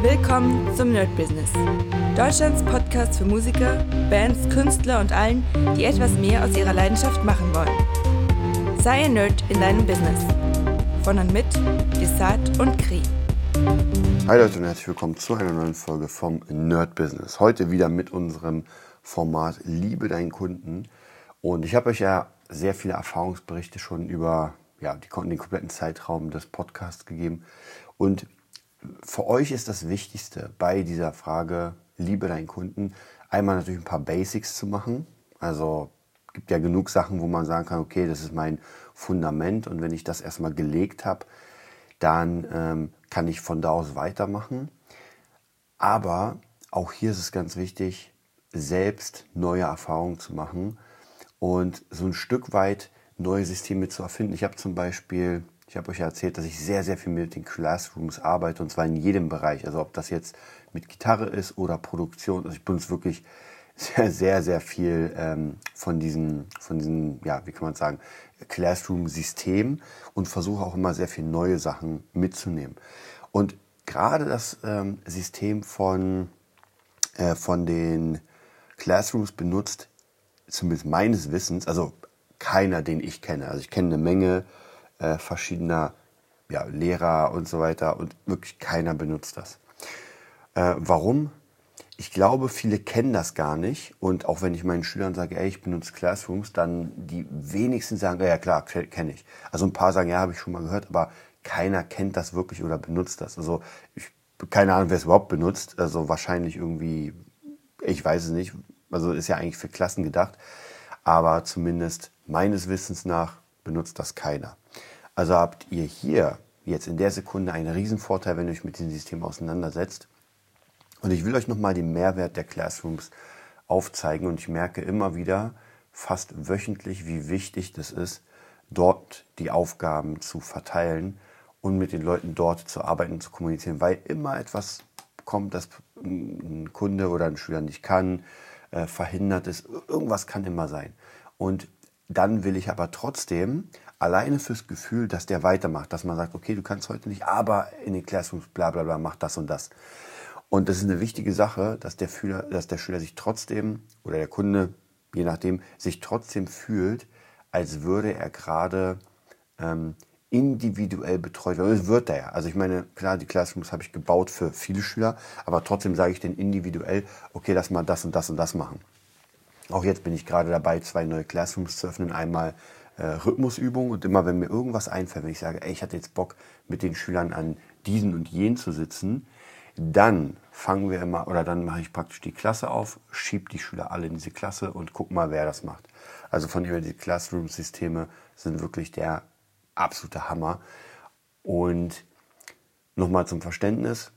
Willkommen zum Nerd Business. Deutschlands Podcast für Musiker, Bands, Künstler und allen, die etwas mehr aus ihrer Leidenschaft machen wollen. Sei ein Nerd in deinem Business. Von und mit Desart und Kri. Hi Leute und herzlich willkommen zu einer neuen Folge vom Nerd Business. Heute wieder mit unserem Format Liebe deinen Kunden. Und ich habe euch ja sehr viele Erfahrungsberichte schon über ja, die, den kompletten Zeitraum des Podcasts gegeben. Und für euch ist das Wichtigste bei dieser Frage, liebe deinen Kunden, einmal natürlich ein paar Basics zu machen. Also gibt ja genug Sachen, wo man sagen kann, okay, das ist mein Fundament und wenn ich das erstmal gelegt habe, dann ähm, kann ich von da aus weitermachen. Aber auch hier ist es ganz wichtig, selbst neue Erfahrungen zu machen und so ein Stück weit neue Systeme zu erfinden. Ich habe zum Beispiel ich habe euch ja erzählt, dass ich sehr, sehr viel mit den Classrooms arbeite und zwar in jedem Bereich. Also ob das jetzt mit Gitarre ist oder Produktion. Also ich benutze wirklich sehr, sehr, sehr viel ähm, von diesen, von diesen, ja, wie kann man sagen, Classroom-System und versuche auch immer sehr viel neue Sachen mitzunehmen. Und gerade das ähm, System von, äh, von den Classrooms benutzt, zumindest meines Wissens, also keiner, den ich kenne. Also ich kenne eine Menge äh, verschiedener ja, Lehrer und so weiter und wirklich keiner benutzt das. Äh, warum? Ich glaube, viele kennen das gar nicht und auch wenn ich meinen Schülern sage, ey, ich benutze Classrooms, dann die wenigsten sagen, ja klar, kenne ich. Also ein paar sagen, ja, habe ich schon mal gehört, aber keiner kennt das wirklich oder benutzt das. Also ich, keine Ahnung, wer es überhaupt benutzt. Also wahrscheinlich irgendwie, ich weiß es nicht. Also ist ja eigentlich für Klassen gedacht. Aber zumindest meines Wissens nach benutzt das keiner. Also habt ihr hier jetzt in der Sekunde einen Riesenvorteil, wenn ihr euch mit diesem System auseinandersetzt. Und ich will euch nochmal den Mehrwert der Classrooms aufzeigen. Und ich merke immer wieder, fast wöchentlich, wie wichtig das ist, dort die Aufgaben zu verteilen und mit den Leuten dort zu arbeiten und zu kommunizieren, weil immer etwas kommt, das ein Kunde oder ein Schüler nicht kann, äh, verhindert ist. Irgendwas kann immer sein. Und dann will ich aber trotzdem alleine fürs Gefühl, dass der weitermacht, dass man sagt, okay, du kannst heute nicht, aber in den Classrooms bla bla bla, mach das und das. Und das ist eine wichtige Sache, dass der, Schüler, dass der Schüler sich trotzdem oder der Kunde, je nachdem, sich trotzdem fühlt, als würde er gerade ähm, individuell betreut werden. Das wird er ja. Also ich meine, klar, die Classrooms habe ich gebaut für viele Schüler, aber trotzdem sage ich denen individuell, okay, lass mal das und das und das machen. Auch jetzt bin ich gerade dabei, zwei neue Classrooms zu öffnen. Einmal äh, Rhythmusübungen und immer wenn mir irgendwas einfällt, wenn ich sage, ey, ich hatte jetzt Bock mit den Schülern an diesen und jenen zu sitzen, dann fangen wir immer oder dann mache ich praktisch die Klasse auf, schiebe die Schüler alle in diese Klasse und guck mal, wer das macht. Also von über die Classroom-Systeme sind wirklich der absolute Hammer. Und nochmal zum Verständnis,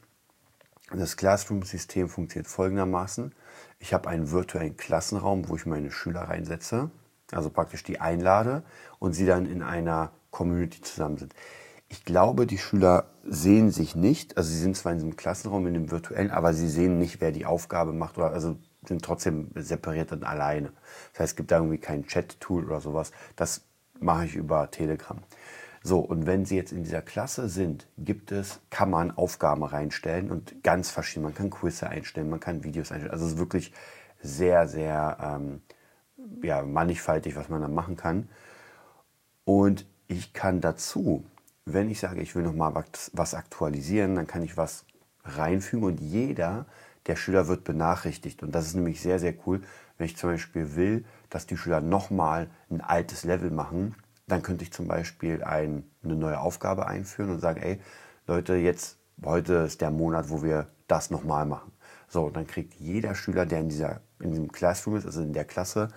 das Classroom-System funktioniert folgendermaßen. Ich habe einen virtuellen Klassenraum, wo ich meine Schüler reinsetze also praktisch die einlade und sie dann in einer Community zusammen sind. Ich glaube, die Schüler sehen sich nicht, also sie sind zwar in diesem Klassenraum, in dem virtuellen, aber sie sehen nicht, wer die Aufgabe macht oder also sind trotzdem separiert und alleine. Das heißt, es gibt da irgendwie kein Chat-Tool oder sowas. Das mache ich über Telegram. So, und wenn Sie jetzt in dieser Klasse sind, gibt es, kann man Aufgaben reinstellen und ganz verschieden. Man kann Quizze einstellen, man kann Videos einstellen. Also es ist wirklich sehr, sehr ähm, ja, mannigfaltig, was man da machen kann. Und ich kann dazu, wenn ich sage, ich will noch mal was aktualisieren, dann kann ich was reinfügen und jeder der Schüler wird benachrichtigt. Und das ist nämlich sehr, sehr cool. Wenn ich zum Beispiel will, dass die Schüler nochmal ein altes Level machen, dann könnte ich zum Beispiel ein, eine neue Aufgabe einführen und sagen, ey, Leute, jetzt, heute ist der Monat, wo wir das nochmal machen. So, dann kriegt jeder Schüler, der in, dieser, in diesem Classroom ist, also in der Klasse,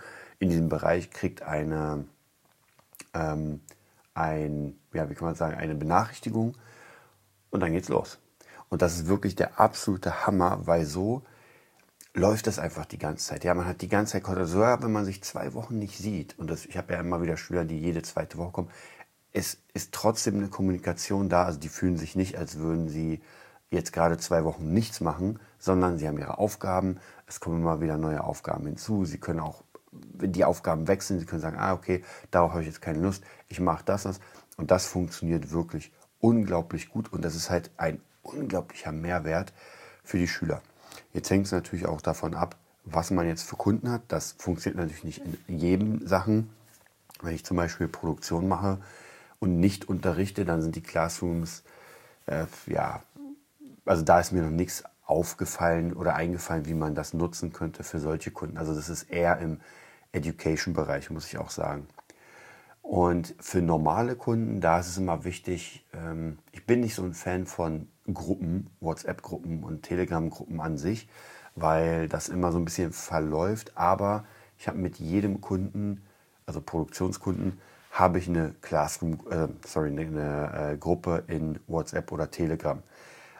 in diesem Bereich, kriegt eine, ähm, ein, ja, wie kann man sagen, eine Benachrichtigung und dann geht's los. Und das ist wirklich der absolute Hammer, weil so läuft das einfach die ganze Zeit. Ja, man hat die ganze Zeit Kontakt. Sogar wenn man sich zwei Wochen nicht sieht, und das, ich habe ja immer wieder Schüler, die jede zweite Woche kommen, es ist trotzdem eine Kommunikation da. Also die fühlen sich nicht, als würden sie jetzt gerade zwei Wochen nichts machen, sondern sie haben ihre Aufgaben. Es kommen immer wieder neue Aufgaben hinzu. Sie können auch, die Aufgaben wechseln, sie können sagen, ah, okay, darauf habe ich jetzt keine Lust, ich mache das, das. Und das funktioniert wirklich unglaublich gut und das ist halt ein unglaublicher Mehrwert für die Schüler. Jetzt hängt es natürlich auch davon ab, was man jetzt für Kunden hat. Das funktioniert natürlich nicht in jedem Sachen. Wenn ich zum Beispiel Produktion mache und nicht unterrichte, dann sind die Classrooms, äh, ja, also da ist mir noch nichts aufgefallen oder eingefallen, wie man das nutzen könnte für solche Kunden. Also das ist eher im Education-Bereich, muss ich auch sagen. Und für normale Kunden, da ist es immer wichtig, ähm, ich bin nicht so ein Fan von Gruppen, WhatsApp-Gruppen und Telegram-Gruppen an sich, weil das immer so ein bisschen verläuft. Aber ich habe mit jedem Kunden, also Produktionskunden, habe ich eine Classroom, äh, sorry, eine, eine äh, Gruppe in WhatsApp oder Telegram,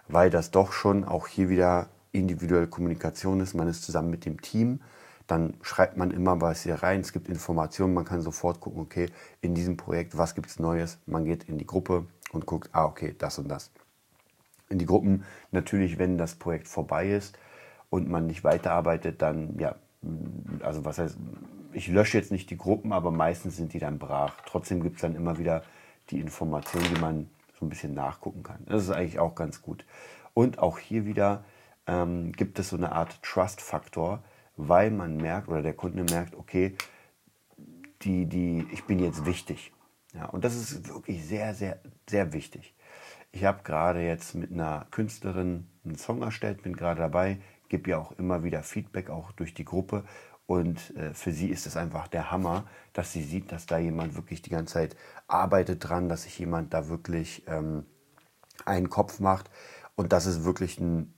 weil das doch schon auch hier wieder individuelle Kommunikation ist. Man ist zusammen mit dem Team, dann schreibt man immer was hier rein. Es gibt Informationen, man kann sofort gucken, okay, in diesem Projekt, was gibt es Neues? Man geht in die Gruppe und guckt, ah, okay, das und das. In die Gruppen natürlich, wenn das Projekt vorbei ist und man nicht weiterarbeitet, dann ja, also was heißt, ich lösche jetzt nicht die Gruppen, aber meistens sind die dann brach. Trotzdem gibt es dann immer wieder die Informationen, die man so ein bisschen nachgucken kann. Das ist eigentlich auch ganz gut. Und auch hier wieder ähm, gibt es so eine Art Trust-Faktor, weil man merkt oder der Kunde merkt, okay, die, die, ich bin jetzt wichtig. Ja, und das ist wirklich sehr, sehr, sehr wichtig. Ich habe gerade jetzt mit einer Künstlerin einen Song erstellt, bin gerade dabei, gebe ja auch immer wieder Feedback, auch durch die Gruppe. Und äh, für sie ist es einfach der Hammer, dass sie sieht, dass da jemand wirklich die ganze Zeit arbeitet dran, dass sich jemand da wirklich ähm, einen Kopf macht. Und das ist wirklich ein,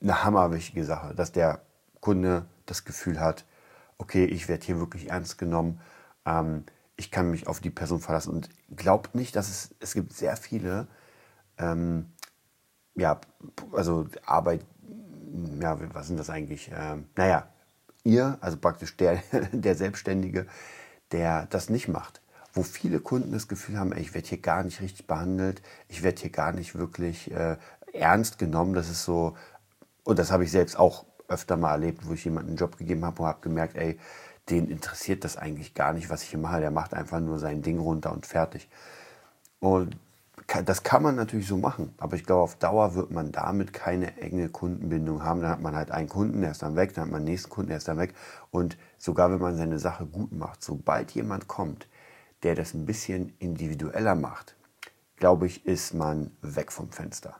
eine hammerwichtige Sache, dass der Kunde das Gefühl hat, okay, ich werde hier wirklich ernst genommen, ähm, ich kann mich auf die Person verlassen und glaubt nicht, dass es, es gibt sehr viele, ähm, ja, also Arbeit, ja, was sind das eigentlich? Ähm, naja, ihr, also praktisch der, der Selbstständige, der das nicht macht. Wo viele Kunden das Gefühl haben, ey, ich werde hier gar nicht richtig behandelt, ich werde hier gar nicht wirklich äh, ernst genommen. Das ist so, und das habe ich selbst auch öfter mal erlebt, wo ich jemanden einen Job gegeben habe und habe gemerkt, ey, den interessiert das eigentlich gar nicht, was ich hier mache. Der macht einfach nur sein Ding runter und fertig. Und das kann man natürlich so machen, aber ich glaube, auf Dauer wird man damit keine enge Kundenbindung haben. Dann hat man halt einen Kunden, der ist dann weg, dann hat man einen nächsten Kunden, der ist dann weg. Und sogar wenn man seine Sache gut macht, sobald jemand kommt, der das ein bisschen individueller macht, glaube ich, ist man weg vom Fenster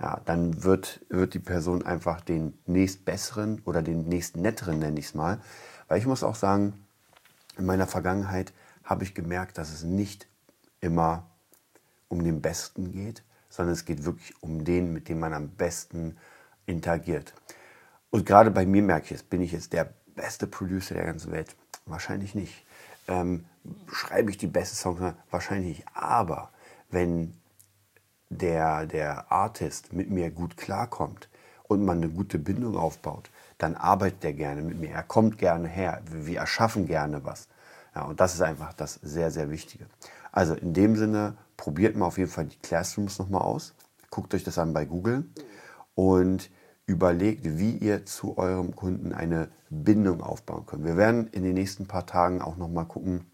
ja, dann wird, wird die Person einfach den nächstbesseren oder den nächst netteren, nenne ich es mal. Weil ich muss auch sagen, in meiner Vergangenheit habe ich gemerkt, dass es nicht immer um den Besten geht, sondern es geht wirklich um den, mit dem man am besten interagiert. Und gerade bei mir merke ich es, bin ich jetzt der beste Producer der ganzen Welt? Wahrscheinlich nicht. Ähm, schreibe ich die beste Songs? Wahrscheinlich nicht. Aber wenn der, der Artist mit mir gut klarkommt und man eine gute Bindung aufbaut, dann arbeitet er gerne mit mir. Er kommt gerne her. Wir erschaffen gerne was. Ja, und das ist einfach das sehr, sehr Wichtige. Also in dem Sinne, probiert mal auf jeden Fall die Classrooms nochmal aus. Guckt euch das an bei Google und überlegt, wie ihr zu eurem Kunden eine Bindung aufbauen könnt. Wir werden in den nächsten paar Tagen auch nochmal gucken,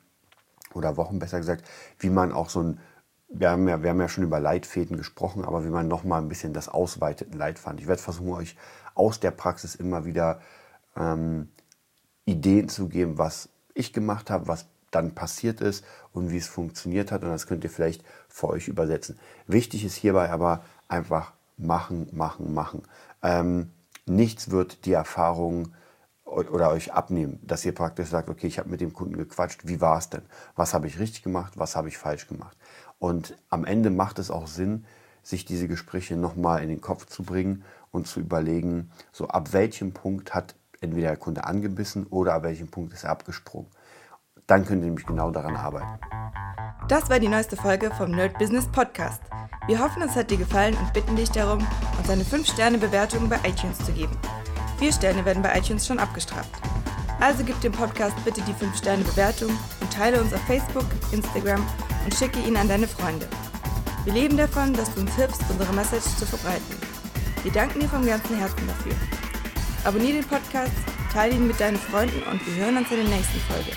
oder Wochen besser gesagt, wie man auch so ein wir haben, ja, wir haben ja schon über Leitfäden gesprochen, aber wie man noch mal ein bisschen das ausweitet, Leitfaden. Ich werde versuchen, euch aus der Praxis immer wieder ähm, Ideen zu geben, was ich gemacht habe, was dann passiert ist und wie es funktioniert hat. Und das könnt ihr vielleicht für euch übersetzen. Wichtig ist hierbei aber einfach machen, machen, machen. Ähm, nichts wird die Erfahrung oder euch abnehmen, dass ihr praktisch sagt, okay, ich habe mit dem Kunden gequatscht, wie war es denn? Was habe ich richtig gemacht, was habe ich falsch gemacht? Und am Ende macht es auch Sinn, sich diese Gespräche nochmal in den Kopf zu bringen und zu überlegen, so ab welchem Punkt hat entweder der Kunde angebissen oder ab welchem Punkt ist er abgesprungen. Dann könnt ihr nämlich genau daran arbeiten. Das war die neueste Folge vom Nerd Business Podcast. Wir hoffen, es hat dir gefallen und bitten dich darum, uns eine 5-Sterne-Bewertung bei iTunes zu geben. Vier Sterne werden bei iTunes schon abgestraft. Also gib dem Podcast bitte die 5-Sterne-Bewertung und teile uns auf Facebook, Instagram und schicke ihn an deine Freunde. Wir leben davon, dass du uns hilfst, unsere Message zu verbreiten. Wir danken dir vom ganzen Herzen dafür. Abonnier den Podcast, teile ihn mit deinen Freunden und wir hören uns in der nächsten Folge,